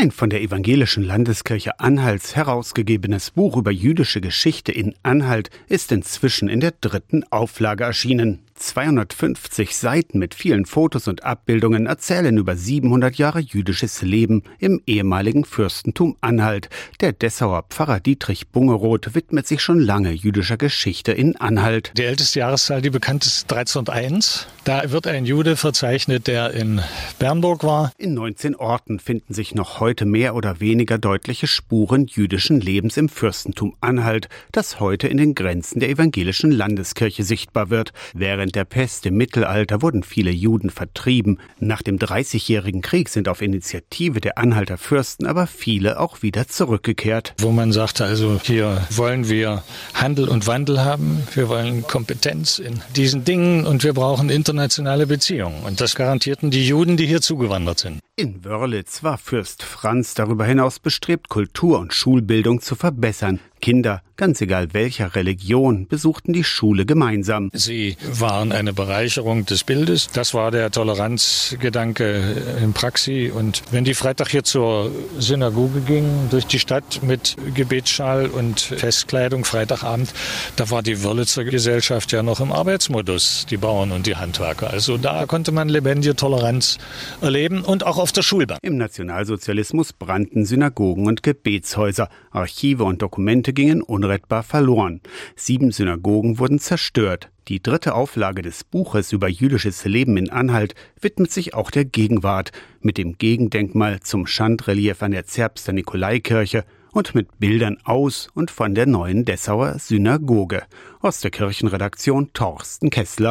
Ein von der Evangelischen Landeskirche Anhalts herausgegebenes Buch über jüdische Geschichte in Anhalt ist inzwischen in der dritten Auflage erschienen. 250 Seiten mit vielen Fotos und Abbildungen erzählen über 700 Jahre jüdisches Leben im ehemaligen Fürstentum Anhalt. Der Dessauer Pfarrer Dietrich Bungeroth widmet sich schon lange jüdischer Geschichte in Anhalt. Die älteste Jahreszahl, die bekannt ist, 1301. Da wird ein Jude verzeichnet, der in Bernburg war. In 19 Orten finden sich noch heute mehr oder weniger deutliche Spuren jüdischen Lebens im Fürstentum Anhalt, das heute in den Grenzen der evangelischen Landeskirche sichtbar wird. Während Während der Pest im Mittelalter wurden viele Juden vertrieben. Nach dem Dreißigjährigen Krieg sind auf Initiative der Anhalter Fürsten aber viele auch wieder zurückgekehrt. Wo man sagte, also hier wollen wir Handel und Wandel haben, wir wollen Kompetenz in diesen Dingen und wir brauchen internationale Beziehungen. Und das garantierten die Juden, die hier zugewandert sind. In Wörlitz war Fürst Franz darüber hinaus bestrebt, Kultur und Schulbildung zu verbessern. Kinder, ganz egal welcher Religion, besuchten die Schule gemeinsam. Sie waren eine Bereicherung des Bildes. Das war der Toleranzgedanke in Praxis. Und wenn die Freitag hier zur Synagoge gingen, durch die Stadt mit Gebetsschal und Festkleidung, Freitagabend, da war die Wörlitzer Gesellschaft ja noch im Arbeitsmodus, die Bauern und die Handwerker. Also da konnte man lebendige Toleranz erleben und auch auf der Schulbank. Im Nationalsozialismus brannten Synagogen und Gebetshäuser. Archive und Dokumente gingen unrettbar verloren. Sieben Synagogen wurden zerstört. Die dritte Auflage des Buches über jüdisches Leben in Anhalt widmet sich auch der Gegenwart mit dem Gegendenkmal zum Schandrelief an der Zerbster Nikolaikirche und mit Bildern aus und von der neuen Dessauer Synagoge. Aus der Kirchenredaktion Torsten Kessler.